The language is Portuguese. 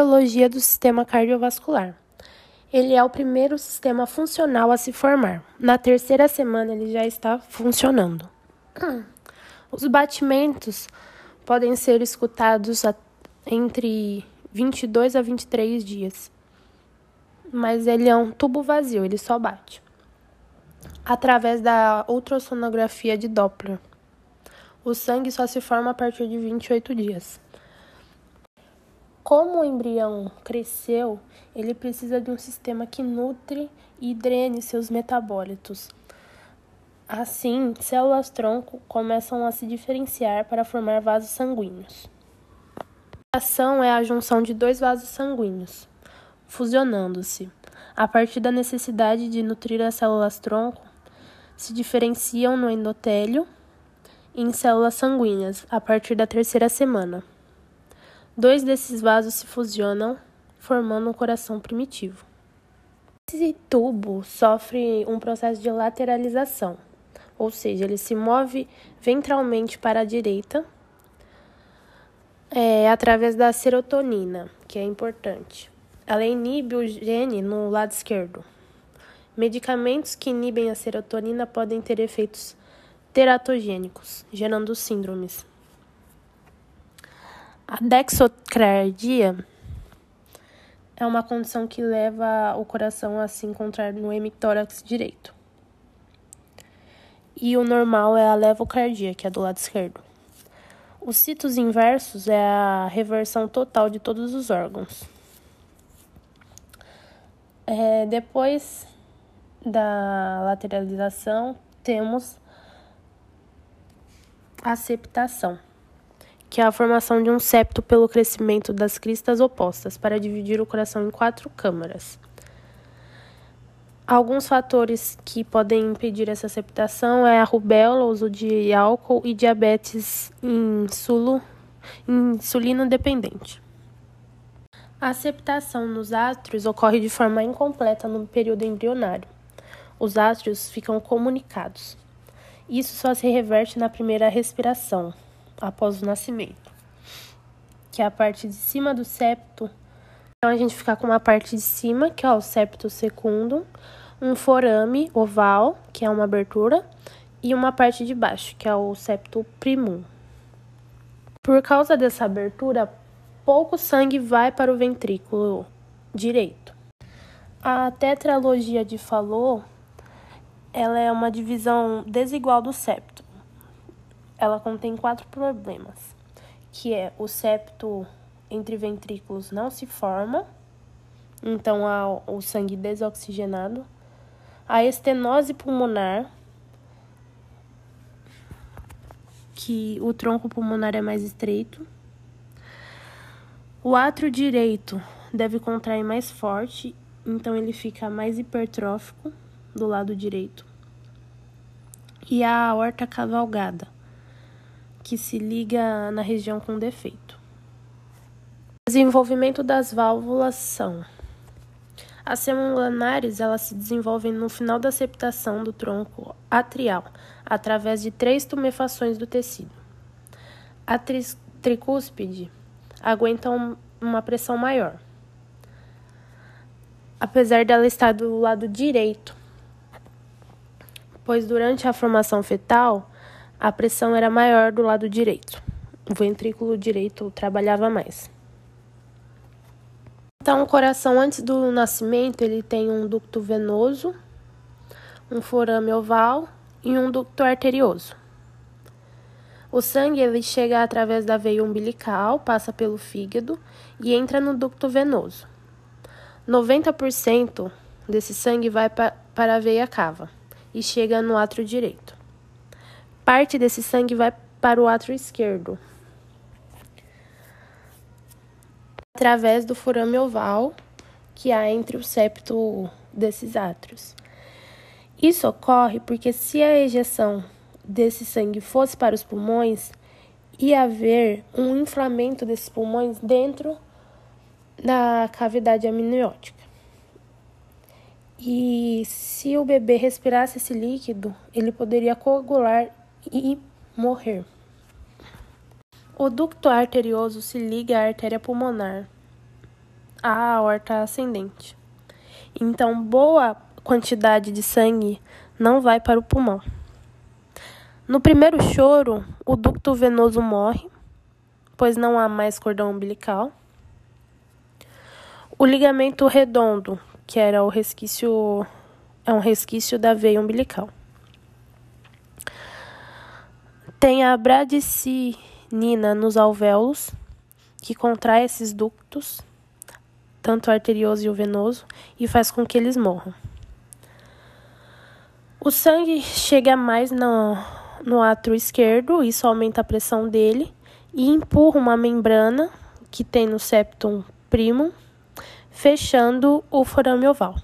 Biologia do sistema cardiovascular. Ele é o primeiro sistema funcional a se formar. Na terceira semana, ele já está funcionando. Os batimentos podem ser escutados entre 22 a 23 dias, mas ele é um tubo vazio, ele só bate. Através da ultrassonografia de Doppler. O sangue só se forma a partir de 28 dias. Como o embrião cresceu, ele precisa de um sistema que nutre e drene seus metabólitos. Assim, células-tronco começam a se diferenciar para formar vasos sanguíneos. A ação é a junção de dois vasos sanguíneos, fusionando-se. A partir da necessidade de nutrir as células-tronco, se diferenciam no endotélio em células sanguíneas a partir da terceira semana. Dois desses vasos se fusionam, formando um coração primitivo. Esse tubo sofre um processo de lateralização, ou seja, ele se move ventralmente para a direita é, através da serotonina, que é importante. Ela inibe o gene no lado esquerdo. Medicamentos que inibem a serotonina podem ter efeitos teratogênicos, gerando síndromes. A dexocardia é uma condição que leva o coração a se encontrar no hemitórax direito. E o normal é a levocardia, que é do lado esquerdo. Os citos inversos é a reversão total de todos os órgãos. É, depois da lateralização, temos a septação que é a formação de um septo pelo crescimento das cristas opostas para dividir o coração em quatro câmaras. Alguns fatores que podem impedir essa septação é a rubéola, uso de álcool e diabetes insulino dependente. A septação nos átrios ocorre de forma incompleta no período embrionário. Os átrios ficam comunicados. Isso só se reverte na primeira respiração, após o nascimento, que é a parte de cima do septo. Então a gente fica com uma parte de cima, que é o septo secundo, um forame oval, que é uma abertura, e uma parte de baixo, que é o septo primum. Por causa dessa abertura, pouco sangue vai para o ventrículo direito. A tetralogia de Fallot, ela é uma divisão desigual do septo ela contém quatro problemas, que é o septo entre ventrículos não se forma, então há o sangue desoxigenado, a estenose pulmonar, que o tronco pulmonar é mais estreito, o átrio direito deve contrair mais forte, então ele fica mais hipertrófico do lado direito. E a aorta cavalgada que se liga na região com defeito. Desenvolvimento das válvulas são as semulares elas se desenvolvem no final da septação do tronco atrial, através de três tumefações do tecido. A tri tricúspide aguenta um, uma pressão maior, apesar dela estar do lado direito, pois durante a formação fetal a pressão era maior do lado direito. O ventrículo direito trabalhava mais. Então, o coração antes do nascimento, ele tem um ducto venoso, um forame oval e um ducto arterioso. O sangue ele chega através da veia umbilical, passa pelo fígado e entra no ducto venoso. 90% desse sangue vai para a veia cava e chega no átrio direito. Parte desse sangue vai para o átrio esquerdo, através do forame oval que há entre o septo desses átrios. Isso ocorre porque se a ejeção desse sangue fosse para os pulmões, ia haver um inflamento desses pulmões dentro da cavidade amniótica. E se o bebê respirasse esse líquido, ele poderia coagular e morrer. O ducto arterioso se liga à artéria pulmonar a aorta ascendente. Então, boa quantidade de sangue não vai para o pulmão. No primeiro choro, o ducto venoso morre, pois não há mais cordão umbilical. O ligamento redondo, que era o resquício, é um resquício da veia umbilical. Tem a bradicinina nos alvéolos, que contrai esses ductos, tanto o arterioso e o venoso, e faz com que eles morram. O sangue chega mais no, no átrio esquerdo, isso aumenta a pressão dele e empurra uma membrana que tem no septum primum, fechando o forame oval.